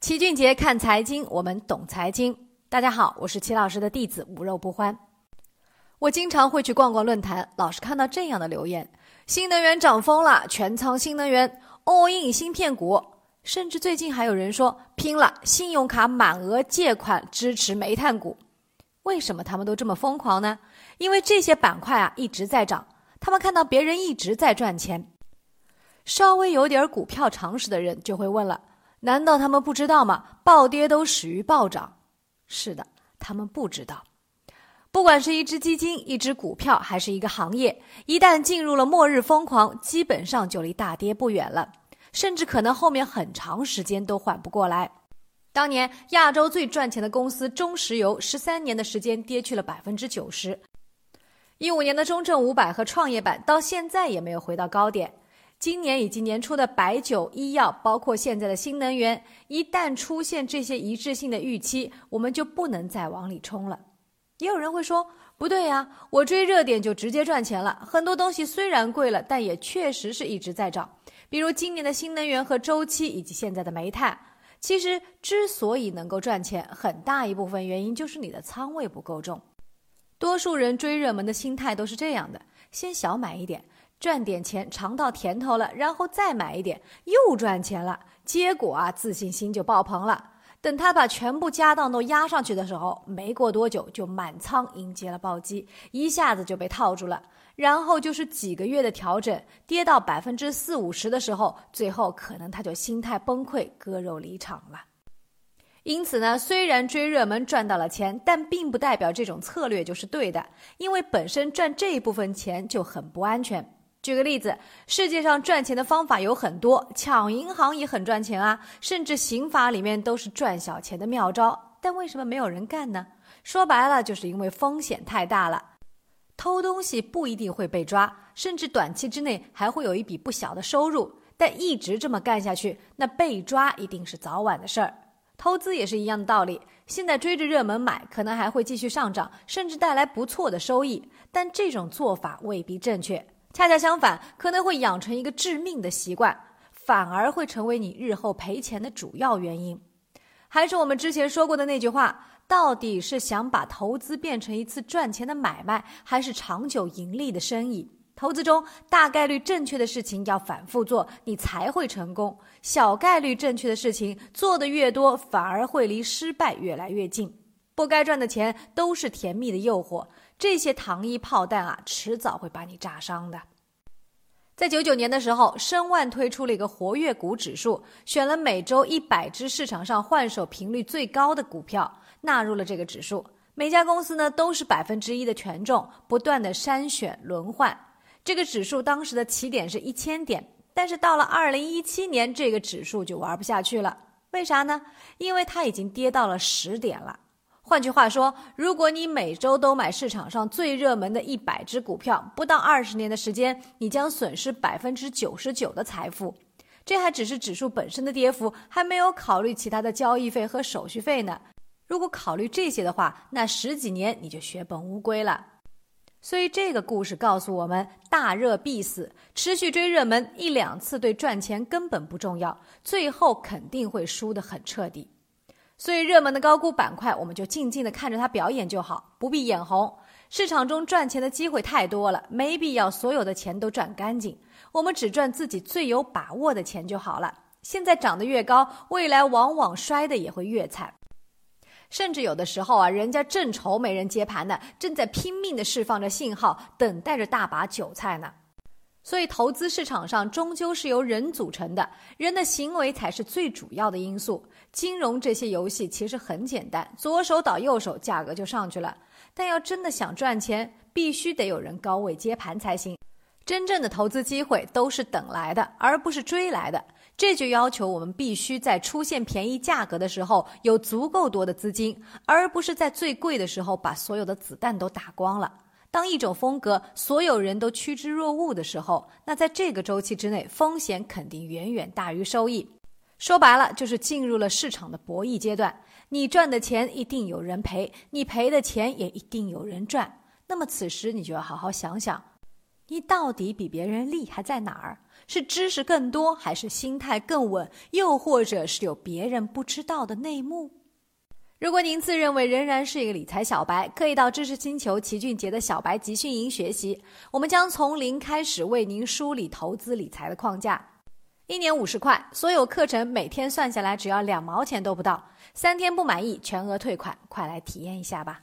齐俊杰看财经，我们懂财经。大家好，我是齐老师的弟子无肉不欢。我经常会去逛逛论坛，老是看到这样的留言：新能源涨疯了，全仓新能源，all in 芯片股。甚至最近还有人说拼了，信用卡满额借款支持煤炭股。为什么他们都这么疯狂呢？因为这些板块啊一直在涨，他们看到别人一直在赚钱。稍微有点股票常识的人就会问了。难道他们不知道吗？暴跌都始于暴涨。是的，他们不知道。不管是一只基金、一只股票，还是一个行业，一旦进入了末日疯狂，基本上就离大跌不远了，甚至可能后面很长时间都缓不过来。当年亚洲最赚钱的公司中石油，十三年的时间跌去了百分之九十。一五年的中证五百和创业板到现在也没有回到高点。今年以及年初的白酒、医药，包括现在的新能源，一旦出现这些一致性的预期，我们就不能再往里冲了。也有人会说，不对呀，我追热点就直接赚钱了。很多东西虽然贵了，但也确实是一直在涨。比如今年的新能源和周期，以及现在的煤炭。其实之所以能够赚钱，很大一部分原因就是你的仓位不够重。多数人追热门的心态都是这样的：先小买一点。赚点钱，尝到甜头了，然后再买一点，又赚钱了。结果啊，自信心就爆棚了。等他把全部家当都压上去的时候，没过多久就满仓迎接了暴击，一下子就被套住了。然后就是几个月的调整，跌到百分之四五十的时候，最后可能他就心态崩溃，割肉离场了。因此呢，虽然追热门赚到了钱，但并不代表这种策略就是对的，因为本身赚这一部分钱就很不安全。举个例子，世界上赚钱的方法有很多，抢银行也很赚钱啊，甚至刑法里面都是赚小钱的妙招。但为什么没有人干呢？说白了，就是因为风险太大了。偷东西不一定会被抓，甚至短期之内还会有一笔不小的收入。但一直这么干下去，那被抓一定是早晚的事儿。投资也是一样的道理，现在追着热门买，可能还会继续上涨，甚至带来不错的收益。但这种做法未必正确。恰恰相反，可能会养成一个致命的习惯，反而会成为你日后赔钱的主要原因。还是我们之前说过的那句话：到底是想把投资变成一次赚钱的买卖，还是长久盈利的生意？投资中大概率正确的事情要反复做，你才会成功；小概率正确的事情做的越多，反而会离失败越来越近。不该赚的钱都是甜蜜的诱惑。这些糖衣炮弹啊，迟早会把你炸伤的。在九九年的时候，申万推出了一个活跃股指数，选了每周一百只市场上换手频率最高的股票纳入了这个指数。每家公司呢都是百分之一的权重，不断的筛选轮换。这个指数当时的起点是一千点，但是到了二零一七年，这个指数就玩不下去了。为啥呢？因为它已经跌到了十点了。换句话说，如果你每周都买市场上最热门的一百只股票，不到二十年的时间，你将损失百分之九十九的财富。这还只是指数本身的跌幅，还没有考虑其他的交易费和手续费呢。如果考虑这些的话，那十几年你就血本无归了。所以这个故事告诉我们：大热必死，持续追热门一两次对赚钱根本不重要，最后肯定会输得很彻底。所以，热门的高估板块，我们就静静的看着它表演就好，不必眼红。市场中赚钱的机会太多了，没必要所有的钱都赚干净。我们只赚自己最有把握的钱就好了。现在涨得越高，未来往往摔的也会越惨。甚至有的时候啊，人家正愁没人接盘呢，正在拼命的释放着信号，等待着大把韭菜呢。所以，投资市场上终究是由人组成的，人的行为才是最主要的因素。金融这些游戏其实很简单，左手倒右手，价格就上去了。但要真的想赚钱，必须得有人高位接盘才行。真正的投资机会都是等来的，而不是追来的。这就要求我们必须在出现便宜价格的时候有足够多的资金，而不是在最贵的时候把所有的子弹都打光了。当一种风格所有人都趋之若鹜的时候，那在这个周期之内，风险肯定远远大于收益。说白了，就是进入了市场的博弈阶段。你赚的钱一定有人赔，你赔的钱也一定有人赚。那么此时你就要好好想想，你到底比别人厉害在哪儿？是知识更多，还是心态更稳？又或者是有别人不知道的内幕？如果您自认为仍然是一个理财小白，可以到知识星球齐俊杰的小白集训营学习。我们将从零开始为您梳理投资理财的框架，一年五十块，所有课程每天算下来只要两毛钱都不到，三天不满意全额退款，快来体验一下吧！